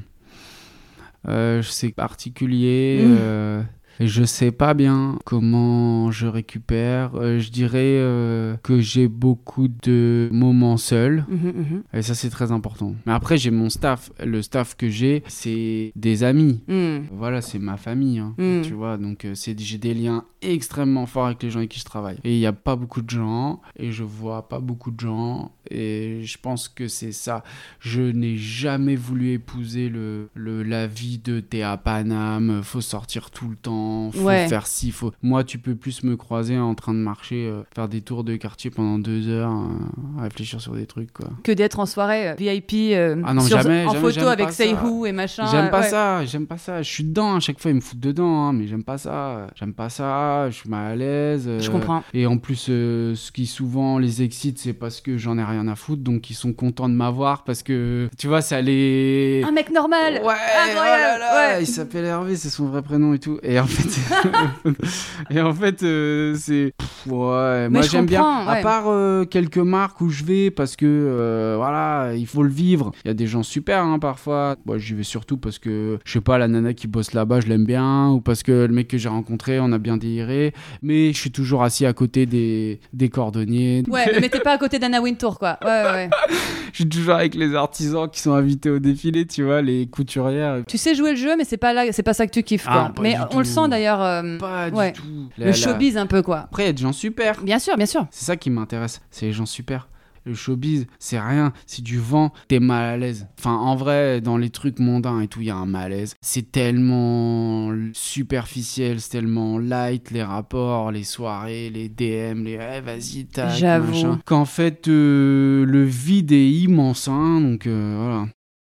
Euh, c'est particulier. Mm. euh, je sais pas bien comment je récupère. Euh, je dirais euh, que j'ai beaucoup de moments seuls. Mhm, mhm. Et ça, c'est très important. Mais après, j'ai mon staff. Le staff que j'ai, c'est des amis. Voilà, c'est ma famille, hein, tu vois. Donc, euh, c'est j'ai des liens extrêmement forts avec les gens avec qui je travaille. Et il n'y a pas beaucoup de gens, et je vois pas beaucoup de gens, et je pense que c'est ça. Je n'ai jamais voulu épouser le, le la vie de t'es à Paname, faut sortir tout le temps, faut Ouais. faire ci, faut. Moi, tu peux plus me croiser en train de marcher, euh, faire des tours de quartier pendant deux heures, euh, à réfléchir sur des trucs, quoi. Que d'être en soirée euh, VIP Ah non, sur- jamais, en jamais, photo avec. Who et machin. J'aime pas ouais. ça, j'aime pas ça. Je suis dedans, à chaque fois ils me foutent dedans, hein, mais j'aime pas ça. J'aime pas ça, je suis mal à l'aise. Je comprends. Et en plus, ce qui souvent les excite, c'est parce que j'en ai rien à foutre, donc ils sont contents de m'avoir parce que, tu vois, ça les. Un mec normal Ouais, Incroyable, oh là là, ouais. il s'appelle Hervé, c'est son vrai prénom et tout. Et en fait, et en fait, euh, c'est pff, ouais. moi j'aime bien. À part euh, quelques marques où je vais parce que euh, voilà, il faut le vivre. Il y a des gens super hein, parfois. Moi j'y vais surtout parce que je sais pas la nana qui bosse là-bas, je l'aime bien ou parce que le mec que j'ai rencontré, on a bien déliré. Mais je suis toujours assis à côté des des cordonniers. Ouais, mais t'es pas à côté d'Anna Wintour, quoi. Ouais, ouais, ouais. je suis toujours avec les artisans qui sont invités au défilé, tu vois, les couturières. Tu sais jouer le jeu, mais c'est pas là, c'est pas ça que tu kiffes, Ah, quoi. pas mais du on le sent d'ailleurs. euh, Pas ouais. du tout. Le showbiz un peu, quoi. Après, il y a des gens super. Bien sûr, bien sûr. C'est ça qui m'intéresse. C'est les gens super. Le showbiz, c'est rien, c'est du vent, t'es mal à l'aise. Enfin, en vrai, dans les trucs mondains et tout, il y a un malaise. C'est tellement superficiel, c'est tellement light, les rapports, les soirées, les DM, les Eh, vas-y, tac, J'avoue. machin. Qu'en fait, euh, le vide est immense, hein, donc euh, voilà.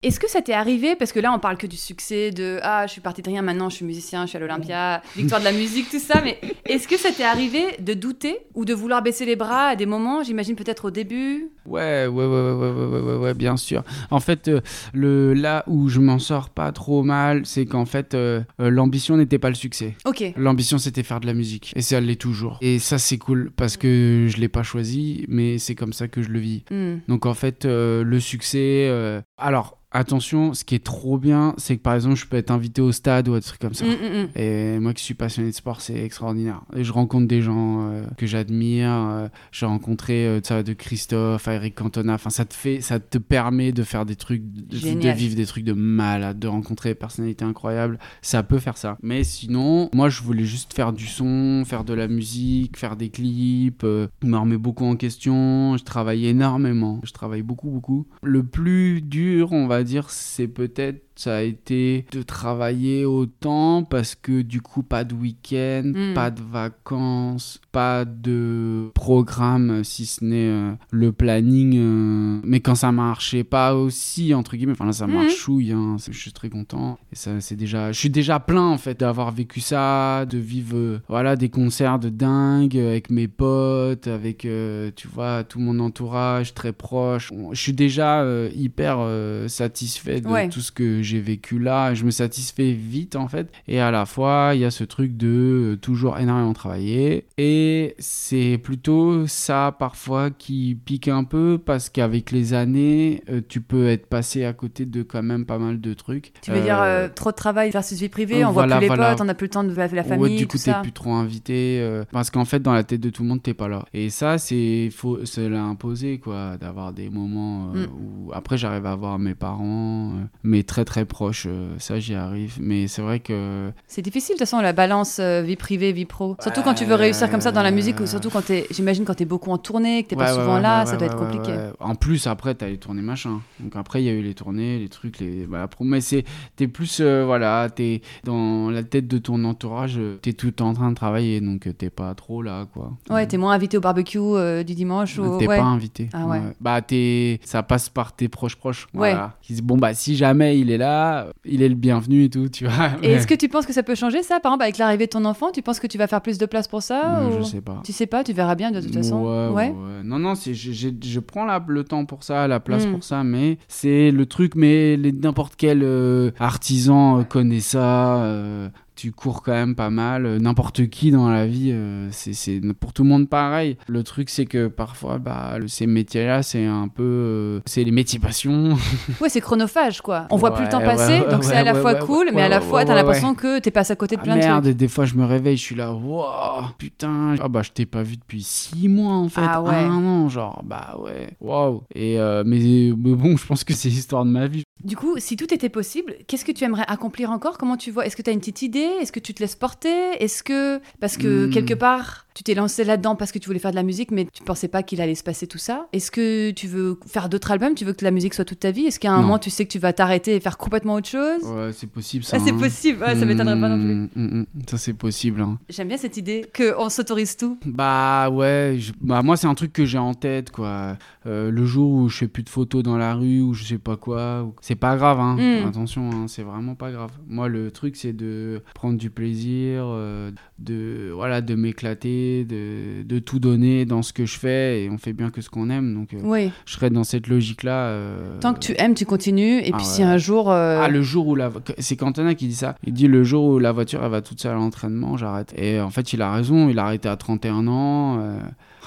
Est-ce que ça t'est arrivé Parce que là, on parle que du succès, de ah, je suis parti de rien, maintenant je suis musicien, je suis à l'Olympia, victoire de la musique, tout ça. Mais est-ce que ça t'est arrivé de douter ou de vouloir baisser les bras à des moments J'imagine peut-être au début? Ouais, ouais, ouais, ouais, ouais, ouais, ouais, bien sûr. En fait, euh, le là où je m'en sors pas trop mal, c'est qu'en fait, euh, euh, l'ambition n'était pas le succès. L'ambition, c'était faire de la musique, et ça l'est toujours. Et ça, c'est cool parce que je l'ai pas choisi, mais c'est comme ça que je le vis. Hmm. Donc en fait, le succès. alors attention, ce qui est trop bien, c'est que par exemple, je peux être invité au stade ou des trucs comme ça. Hmm, hmm, hmm. Et moi qui suis passionné de sport, c'est extraordinaire. Et je rencontre des gens euh, que j'admire. euh, J'ai rencontré euh, ça de Christophe, à Eric Cantona. Enfin, ça te fait, ça te permet de faire des trucs, de, vivre des trucs de malade, de rencontrer des personnalités incroyables. Ça peut faire ça. Mais sinon, moi, je voulais juste faire du son, faire de la musique, faire des clips. euh, je me remets beaucoup en question. Je travaille énormément. Je travaille beaucoup, beaucoup. Le plus dur, on va dire, c'est peut-être ça a été de travailler autant parce que du coup pas de week-end, Mm. pas de vacances, pas de programme si ce n'est euh, le planning. euh, mais quand ça marchait pas aussi entre guillemets, enfin là ça Mhm. marche chouille, hein, je suis très content. Et ça c'est déjà, je suis déjà plein en fait d'avoir vécu ça, de vivre euh, voilà des concerts de dingue avec mes potes, avec tu vois tout mon entourage très proche. Je suis déjà hyper satisfait de Ouais. tout ce que j'ai vécu là. Je me satisfais vite en fait. Et à la fois, il y a ce truc de euh, toujours énormément travailler. Et c'est plutôt ça parfois qui pique un peu parce qu'avec les années, euh, tu peux être passé à côté de quand même pas mal de trucs. Tu veux dire Euh, trop de travail versus vie privée, on voilà, voit plus les voilà. potes, on n'a plus le temps de la, la Ouais, famille, du coup, t'es plus trop invité. euh, parce qu'en fait, dans la tête de tout le monde, t'es pas là. Et ça, c'est faut se l'a imposé, quoi, d'avoir des moments Mm. où. Après, j'arrive à voir mes parents, mais très très proches. euh, ça, j'y arrive. Mais c'est vrai que. C'est difficile de toute façon la balance euh, vie privée, vie pro. Surtout quand tu veux réussir comme ça dans la musique ou surtout quand t'es, j'imagine quand t'es beaucoup en tournée, que t'es Ouais, pas ouais, souvent ouais, là, ça doit être compliqué. En plus, après, t'as les tournées machin. Donc après, il y a eu les tournées, les trucs, les. Après, mais c'est. T'es plus. euh, voilà, t'es dans la tête de ton entourage, euh, t'es tout en train de travailler. Donc t'es pas trop là, quoi. Ouais, t'es moins invité au barbecue euh, du dimanche ou T'es pas invité. Ah ouais. Bah t'es, ça passe par tes proches proches. Ouais. Voilà. Qui disent bon bah si jamais il est là, il est le bienvenu et tout, tu vois. Et est-ce que tu penses que ça peut changer ça? Par exemple, avec l'arrivée de ton enfant, tu penses que tu vas faire plus de place pour ça Non, ou- Je sais pas. Tu sais pas, tu verras bien de toute façon? Ouais, ouais, ouais. Non, non, c'est, je, je prends la- le temps pour ça, la place Mm. pour ça, mais c'est le truc, mais n'importe quel euh, artisan euh, connaît ça. euh, tu cours quand même pas mal. euh, N'importe qui dans la vie, euh, c'est, c'est pour tout le monde pareil. Le truc, c'est que parfois, bah, ces métiers-là, c'est un peu. euh, c'est les métiers passion. Ouais, c'est chronophage quoi. On voit plus le temps passer, ouais, donc c'est à la fois cool, mais à la fois t'as l'impression que t'es passé à côté de Ah, plein de merde, trucs. et des fois je me réveille, je suis là, waouh, putain, ah bah je t'ai pas vu depuis six mois en fait, Ah ouais. un an, genre, bah ouais, waouh. Et euh, mais, mais bon, je pense que c'est l'histoire de ma vie. Du coup, si tout était possible, qu'est-ce que tu aimerais accomplir encore? Comment tu vois? Est-ce que tu as une petite idée? Est-ce que tu te laisses porter? Est-ce que parce que Hmm. quelque part tu t'es lancé là-dedans parce que tu voulais faire de la musique, mais tu pensais pas qu'il allait se passer tout ça? Est-ce que tu veux faire d'autres albums? Tu veux que la musique soit toute ta vie? Est-ce qu'à un Non. moment tu sais que tu vas t'arrêter et faire complètement autre chose? Ouais, c'est possible ça. Ah, c'est hein. possible, ouais, ça m'étonnerait pas non plus. Mm, mm, mm, ça c'est possible. hein. J'aime bien cette idée qu'on s'autorise tout. Bah ouais, je- bah moi c'est un truc que j'ai en tête quoi. Euh, le jour où je fais plus de photos dans la rue ou je sais pas quoi, ou- c'est pas grave hein. Attention, hein, c'est vraiment pas grave. Moi le truc c'est de prendre du plaisir, euh, de voilà, de m'éclater, de, de tout donner dans ce que je fais et on fait bien que ce qu'on aime donc euh, Oui. je serais dans cette logique là. Tant que tu aimes, tu continues. Et ah puis ouais. si un jour. euh, Ah, le jour où la. C'est Cantona qui dit ça. Il dit le jour où la voiture elle va toute seule à l'entraînement, j'arrête. Et en fait, il a raison. Il a arrêté à 31 ans.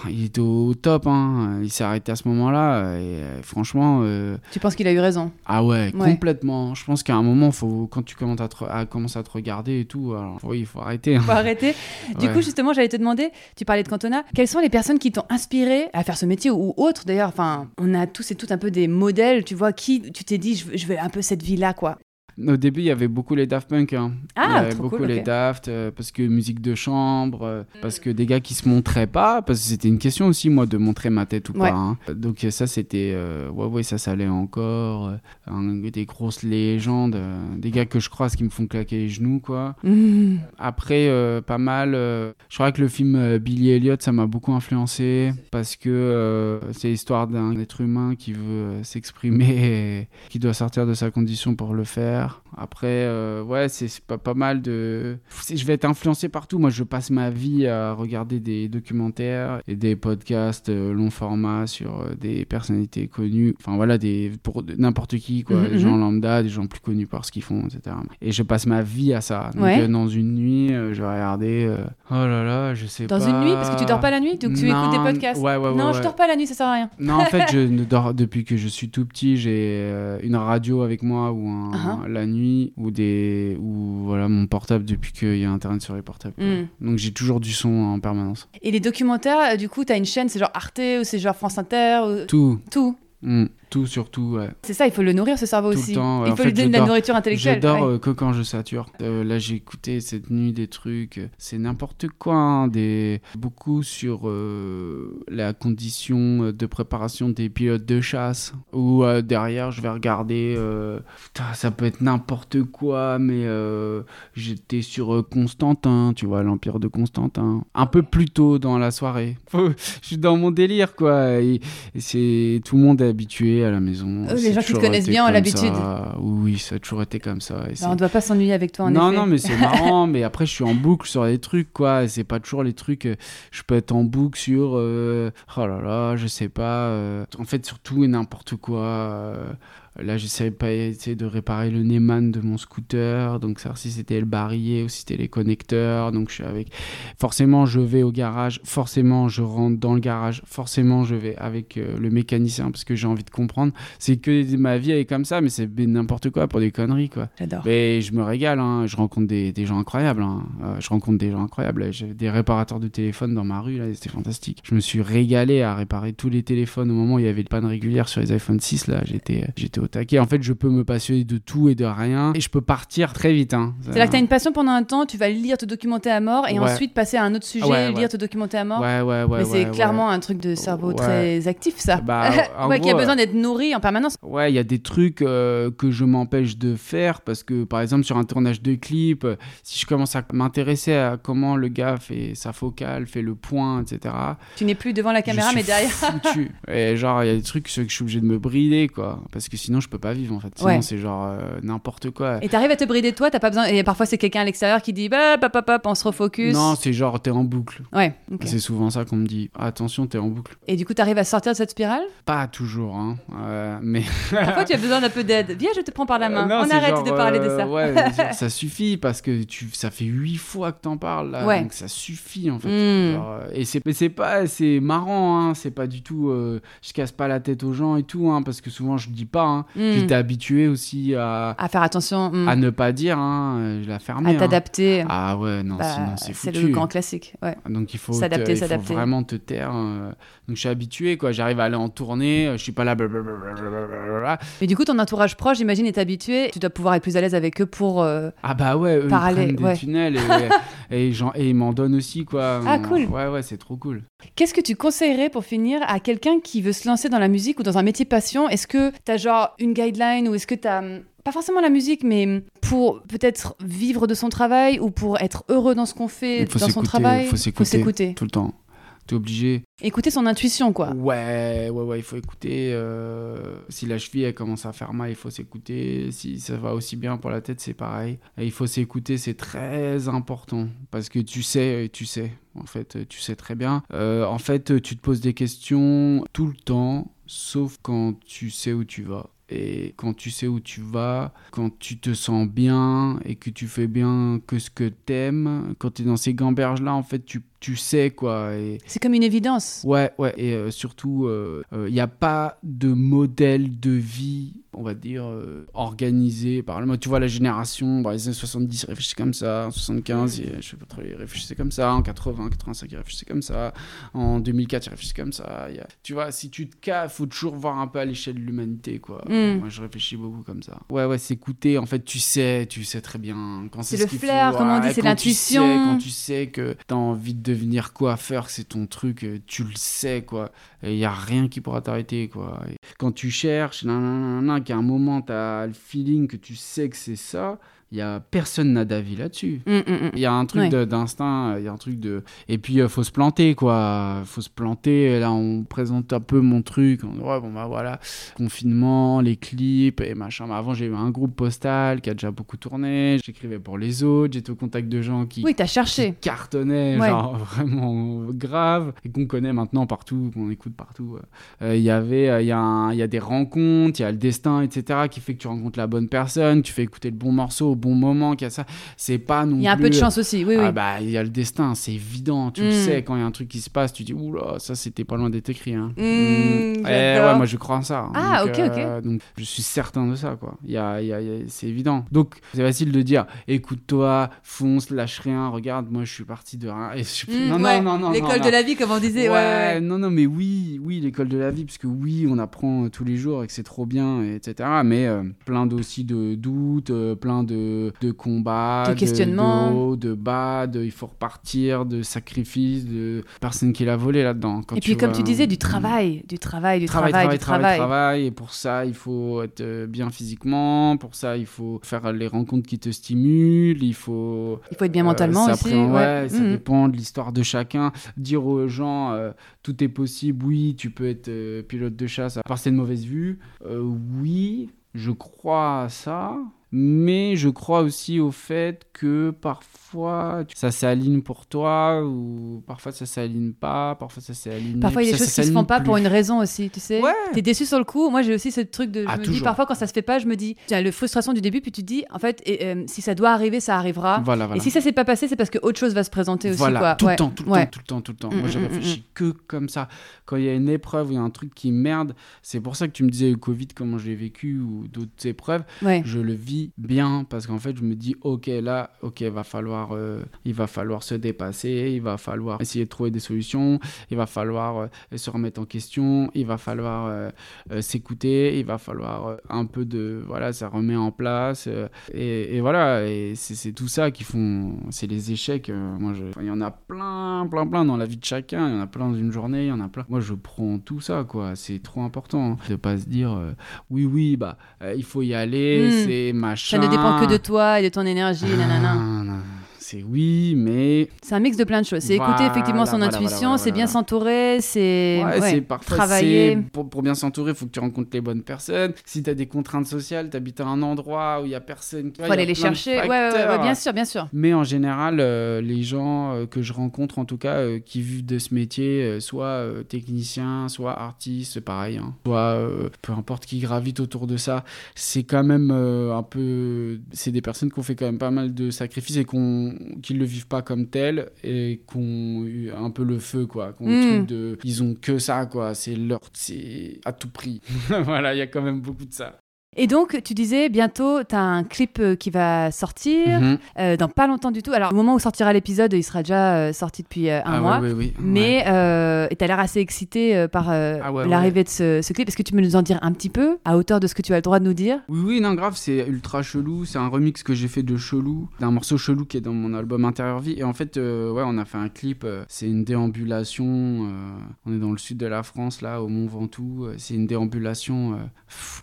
Euh, il était au top. Hein. Il s'est arrêté à ce moment-là. Et euh, franchement. euh, Tu penses qu'il a eu raison? Ah ouais, Ouais. complètement. Je pense qu'à un moment, faut, quand tu commences à, te, à commencer à te regarder et tout, alors, oui, il faut arrêter. hein. Faut arrêter. Du Ouais. coup, justement, j'allais te demander, tu parlais de Cantona, quelles sont les personnes qui t'ont inspiré à faire ce métier ou autre? D'ailleurs Enfin, on a tous et toutes un peu des modèles, tu vois, qui tu t'es dit, je veux, je veux un peu cette vie-là, quoi. Au début, il y avait beaucoup les Daft Punk. hein. Ah, il y avait trop beaucoup cool, les. Daft, euh, parce que musique de chambre, euh, parce que des gars qui se montraient pas, parce que c'était une question aussi, moi, de montrer ma tête ou Ouais. pas. hein. Donc ça, c'était... euh, ouais, ouais, ça, ça allait encore. euh, des grosses légendes, des gars que je croise qui me font claquer les genoux, quoi. Mmh. Après, pas mal. je crois que le film Billy Elliot, ça m'a beaucoup influencé parce que c'est l'histoire d'un être humain qui veut s'exprimer et qui doit sortir de sa condition pour le faire. Après, euh, ouais, c'est pas, pas mal de. Je vais être influencé partout. Moi, je passe ma vie à regarder des documentaires et des podcasts euh, long format sur euh, des personnalités connues. Enfin, voilà, des, pour de- n'importe qui, quoi. Mhm, des gens mhm. lambda, des gens plus connus par ce qu'ils font, etc. Et je passe ma vie à ça. Donc, Ouais. euh, dans une nuit, euh, je vais regarder. euh, Oh là là, je sais Dans pas. une nuit, parce que tu dors pas la nuit, donc tu écoutes des podcasts. Ouais, ouais, ouais. non, ouais. je dors pas la nuit, ça sert à rien. Non, en fait, je ne dors depuis que je suis tout petit. J'ai euh, une radio avec moi ou un- Uh-huh. La nuit ou des ou voilà mon portable depuis qu'il y a internet sur les portables. quoi. Mm. Donc j'ai toujours du son en permanence. Et les documentaires, euh, du coup, t'as une chaîne, c'est genre Arte ou c'est genre France Inter ou... Tout, Tout. Mm, tout surtout. Ouais. C'est ça, il faut le nourrir, ce cerveau Tout le aussi. temps, ouais. Il En faut fait, lui donner de la dors- nourriture intellectuelle. Je dors ouais. euh, que quand je sature. Euh, là, j'ai écouté cette nuit des trucs. C'est n'importe quoi. hein, des... Beaucoup sur euh, la condition de préparation des pilotes de chasse. Ou euh, derrière, je vais regarder. Putain, ça peut être n'importe quoi, mais j'étais sur Constantin, tu vois, l'Empire de Constantin. Un peu plus tôt dans la soirée. Je suis dans mon délire, quoi. Et, et c'est tout le monde est habitué à la maison. Euh, les gens qui te connaissent bien ont l'habitude. Oui, ça a toujours été comme ça. et Bah, on ne doit pas s'ennuyer avec toi, en non, effet. non, mais c'est marrant. mais après, je suis en boucle sur des trucs, quoi. C'est pas toujours les trucs. euh, Je peux être en boucle sur. euh, oh là là, je sais pas. euh, en fait, sur tout et n'importe quoi. Là, j'essaie pas de réparer le Neyman de mon scooter, donc savoir si c'était le barillet ou si c'était les connecteurs. Donc, je suis avec. Forcément, je vais au garage. Forcément, je rentre dans le garage. Forcément, je vais avec euh, le mécanicien parce que j'ai envie de comprendre. C'est que ma vie elle est comme ça, mais c'est n'importe quoi pour des conneries, quoi. J'adore. Mais je me régale, hein. je rencontre des, des gens incroyables. hein. Euh, je rencontre des gens incroyables. J'ai des réparateurs de téléphone dans ma rue, là, c'était fantastique. Je me suis régalé à réparer tous les téléphones au moment où il y avait des pannes régulières sur les iPhone 6. Là, j'étais, j'étais au taquet. En fait, je peux me passionner de tout et de rien. Et je peux partir très vite. Hein. C'est là que tu as une passion pendant un temps, tu vas lire, te documenter à mort et Ouais. ensuite passer à un autre sujet, Ouais, ouais. lire, te documenter à mort. Ouais, ouais, ouais. mais c'est clairement un truc de cerveau très actif, ça. Bah, ouais, qui a besoin d'être nourri en permanence. Ouais, il y a des trucs euh, que je m'empêche de faire parce que, par exemple, sur un tournage de clip, euh, si je commence à m'intéresser à comment le gars fait sa focale, fait le point, etc. Tu n'es plus devant la caméra, je mais derrière. foutu. Et genre, il y a des trucs que je suis obligé de me brider, quoi. Parce que sinon, sinon je peux pas vivre en fait. Sinon Ouais. c'est genre euh, n'importe quoi. Et t'arrives à te brider de toi, t'as pas besoin. Et parfois c'est quelqu'un à l'extérieur qui dit bah, pop, pop, pop, on se refocus. Non, c'est genre t'es en boucle. Ouais. C'est souvent ça qu'on me dit. Attention, t'es en boucle. Et du coup, t'arrives à sortir de cette spirale? Pas toujours, hein. euh, mais Parfois, tu as besoin d'un peu d'aide. Viens, je te prends par la main. Euh, non, on arrête genre, de parler de ça. Ouais, genre, ça suffit parce que tu, ça fait huit fois que t'en parles là, Ouais. donc ça suffit en fait. Hmm. Genre, et c'est, mais c'est pas, c'est marrant, hein, c'est pas du tout. je casse pas la tête aux gens et tout, hein, parce que souvent je dis pas. Hein. Hmm. J'étais habitué aussi à, À faire attention, hmm. à ne pas dire. Hein, euh, je la fermé. à hein. t'adapter. Ah ouais, non, Bah, sinon c'est c'est foutu. le grand classique. Ouais. Donc il faut, S'adapter, te- il faut vraiment te taire. euh. Donc je suis habitué, quoi. J'arrive à aller en tournée, euh, je suis pas là. blablabla. Mais du coup, ton entourage proche, j'imagine, est habitué. Tu dois pouvoir être plus à l'aise avec eux pour. euh, Ah bah ouais, eux, Parler, ils prennent des ouais. tunnels et, et, ils m'en donnent aussi, quoi. Ah, cool. Ouais, ouais, c'est trop cool. Qu'est-ce que tu conseillerais pour finir à quelqu'un qui veut se lancer dans la musique ou dans un métier passion? Est-ce que t'as genre une guideline ou est-ce que t'as hum, pas forcément la musique, mais pour peut-être vivre de son travail ou pour être heureux dans ce qu'on fait Il dans son travail faut s'écouter. s'écouter. Tout le temps. T'es obligé. Écouter son intuition, quoi. Ouais, ouais, ouais, il faut écouter. euh, si la cheville, elle commence à faire mal, il faut s'écouter. Si ça va aussi bien pour la tête, c'est pareil. Et il faut s'écouter, c'est très important. Parce que tu sais, tu sais. En fait, tu sais très bien. Euh, en fait, tu te poses des questions tout le temps, sauf quand tu sais où tu vas. Et quand tu sais où tu vas, quand tu te sens bien et que tu fais bien que ce que t'aimes, quand tu es dans ces gamberges-là, en fait, tu, tu sais quoi. Et, C'est comme une évidence. Ouais, ouais, et euh, surtout, il n'y a pas de modèle de vie, on va dire, euh, organisé par le Tu vois, la génération, bah, les années 70, ils réfléchissaient comme ça, en 75, ils- je sais pas trop, ils réfléchissaient comme ça, en 80, 85, ils réfléchissaient comme ça, en 2004, ils réfléchissaient comme ça. Il y a- Tu vois, si tu te cas, faut toujours voir un peu à l'échelle de l'humanité, quoi. Mm. Moi, je réfléchis beaucoup comme ça. Ouais, ouais, s'écouter, en fait, tu sais, tu sais très bien quand C'est c'est le ce flair, faut. comme on dit, Ouais, c'est sais- l'intuition. Quand tu sais que t'as envie de devenir coiffeur, c'est ton truc, euh, tu le sais, quoi. Il y a rien qui pourra t'arrêter, quoi. Quand tu cherches, qu'à un moment, t'as le feeling que tu sais que c'est ça, y a personne n'a d'avis là-dessus. Hum, hum, hum. Il y a un truc Ouais. d'instinct, il y a un truc de... Et puis, il faut se planter, quoi. faut se planter. Là, on présente un peu mon truc. On dit, ouais, bon, bah voilà, confinement, les clips et machin. Bah, avant, j'ai eu un groupe postal qui a déjà beaucoup tourné. J'écrivais pour les autres. J'étais au contact de gens qui, Oui, t'as qui cherché. cartonnaient, Ouais. genre vraiment grave, et qu'on connaît maintenant partout, qu'on écoute partout. Euh, Il y avait, euh, il y, a il y a des rencontres, il y a le destin, etc., qui fait que tu rencontres la bonne personne, tu fais écouter le bon morceau au bon moment, qu'il y a ça. C'est pas non Il y a un plus- peu de chance aussi, oui, oui. ah bah il y a le destin, c'est évident, tu le Mm. sais quand il y a un truc qui se passe, tu dis oula ça c'était pas loin d'être écrit. Hein. Mm, Mm. Eh ouais moi je crois en ça. Ah, Donc, ok, ok. euh, donc je suis certain de ça quoi. Il y a, y a- y a- c'est évident. Donc c'est facile de dire écoute-toi, fonce, lâche rien, regarde moi je suis parti de rien. Et je- non, ouais. non non non L'école de la vie, comme on disait. Ouais, non, non, mais oui, oui, l'école de la vie, parce que oui, on apprend euh, tous les jours et que c'est trop bien, et etc. Mais euh, plein aussi de doutes, euh, plein de, de combats, De questionnements. de, haut, de bas, de il faut repartir, de sacrifices, de personne qui l'a volé là-dedans. Et puis, comme vois- tu disais, du travail, du travail, du Travail, travail, travail, du travail. Et pour ça, il faut être euh, bien physiquement. Pour ça, il faut faire les rencontres qui te stimulent. Il faut Il faut être bien euh, mentalement aussi. prend- ouais, ouais. ça Mhm. dépend de l'histoire de chacun. Dire aux gens, euh, tout est possible, oui, tu peux être euh, pilote de chasse, à part c'est une mauvaise vue. Oui, je crois à ça. Mais je crois aussi au fait que parfois ça s'aligne pour toi ou parfois ça s'aligne pas, parfois ça s'aligne. Parfois, il y a des choses qui se font pas pour une raison aussi, tu sais. Ouais. T'es déçu sur le coup. Moi, j'ai aussi ce truc de. Je Ah, me dis parfois quand ça se fait pas, je me dis, tiens, le frustration du début, puis tu te dis, en fait, et, euh, si ça doit arriver, ça arrivera. Voilà, voilà. Et si ça s'est pas passé, c'est parce que autre chose va se présenter aussi, Voilà, quoi. tout Ouais. le temps, tout le Ouais. temps, tout le temps, tout le temps. Mm, Moi, je mm, mm, réfléchis que comme ça. Quand il y a une épreuve, il y a un truc qui merde, c'est pour ça que tu me disais le Covid, comment je l'ai vécu ou d'autres épreuves. Je le vis bien parce qu'en fait, je me dis, ok, là, ok, va falloir, euh, il va falloir se dépasser, il va falloir essayer de trouver des solutions, il va falloir euh, se remettre en question, il va falloir euh, s'écouter, il va falloir un peu de, voilà, ça remet en place. et, et voilà, et c'est tout ça qui font, c'est les échecs. moi, je- il y en a plein, plein, plein dans la vie de chacun. Il y en a plein dans une journée, il y en a plein. Moi, je prends tout ça, quoi. C'est trop important hein, de pas se dire, oui, oui, bah, il faut y aller, Mm. c'est machin. Ça ne dépend que de toi et de ton énergie, nanana. Ah, non. C'est oui, mais. C'est un mix de plein de choses. C'est écouter effectivement son intuition, c'est bien s'entourer, c'est ouais, travailler. Pour, pour, bien s'entourer, il faut que tu rencontres les bonnes personnes. Si tu as des contraintes sociales, tu habites à un endroit où il y a personne. Il faut aller les chercher. Ouais, ouais, bien sûr, bien sûr. Mais en général, euh, les gens euh, que je rencontre, en tout cas, euh, qui vivent de ce métier, soit technicien, soit artiste, pareil, hein. soit peu importe qui gravite autour de ça, c'est quand même un peu. C'est des personnes qui ont fait quand même pas mal de sacrifices et qu'on qui le vivent pas comme tel et qu'on eu un peu le feu, quoi. Hmm. de, ils ont que ça, quoi. C'est leur. C'est à tout prix. voilà, il y a quand même beaucoup de ça. Et donc, tu disais, bientôt, tu as un clip euh, qui va sortir, mhm. euh, dans pas longtemps du tout. Alors, au moment où sortira l'épisode, il sera déjà euh, sorti depuis un ah mois. Oui, oui, mais tu as l'air assez excité par ah l'arrivée de ce, clip. Est-ce que tu peux nous en dire un petit peu, à hauteur de ce que tu as le droit de nous dire? Oui, oui, non, grave, c'est ultra chelou. C'est un remix que j'ai fait de Chelou, d'un morceau Chelou qui est dans mon album Intérieur Vie. Et en fait, ouais, on a fait un clip. c'est une déambulation. on est dans le sud de la France, là, au Mont Ventoux. C'est une déambulation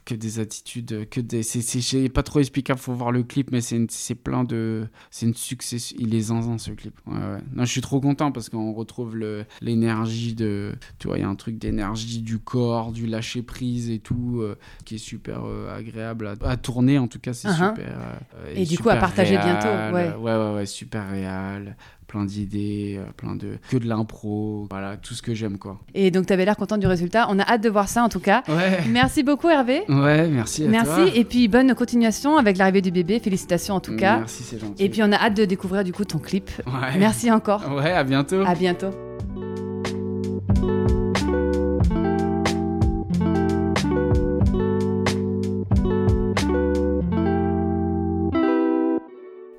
que des attitudes que des. C'est pas trop explicable, faut voir le clip, mais c'est plein de. C'est une succès. Il est zinzin ce clip. Ouais, ouais. Non, je suis trop content parce qu'on retrouve l'énergie de. Tu vois, il y a un truc d'énergie du corps, du lâcher prise et tout, euh, qui est super euh, agréable à, tourner. En tout cas, c'est uh-huh. super. Euh, et, du coup, à partager bientôt. Ouais. ouais, ouais, ouais, super réel plein d'idées, euh, plein de que de l'impro, voilà, tout ce que j'aime quoi. Et donc tu avais l'air content du résultat. On a hâte de voir ça en tout cas. Merci beaucoup Hervé. Ouais, merci à Merci et puis bonne continuation avec l'arrivée du bébé. Félicitations en tout cas. Merci, c'est gentil. Et puis on a hâte de découvrir du coup ton clip. Merci encore. Ouais, à bientôt. À bientôt.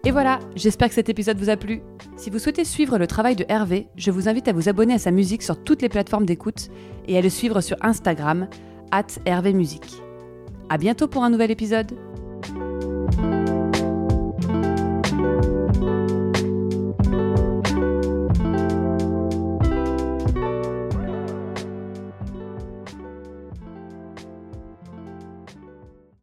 Et voilà, j'espère que cet épisode vous a plu. Si vous souhaitez suivre le travail de Hervé, je vous invite à vous abonner à sa musique sur toutes les plateformes d'écoute et à le suivre sur Instagram, at Hervé Musique. À bientôt pour un nouvel épisode.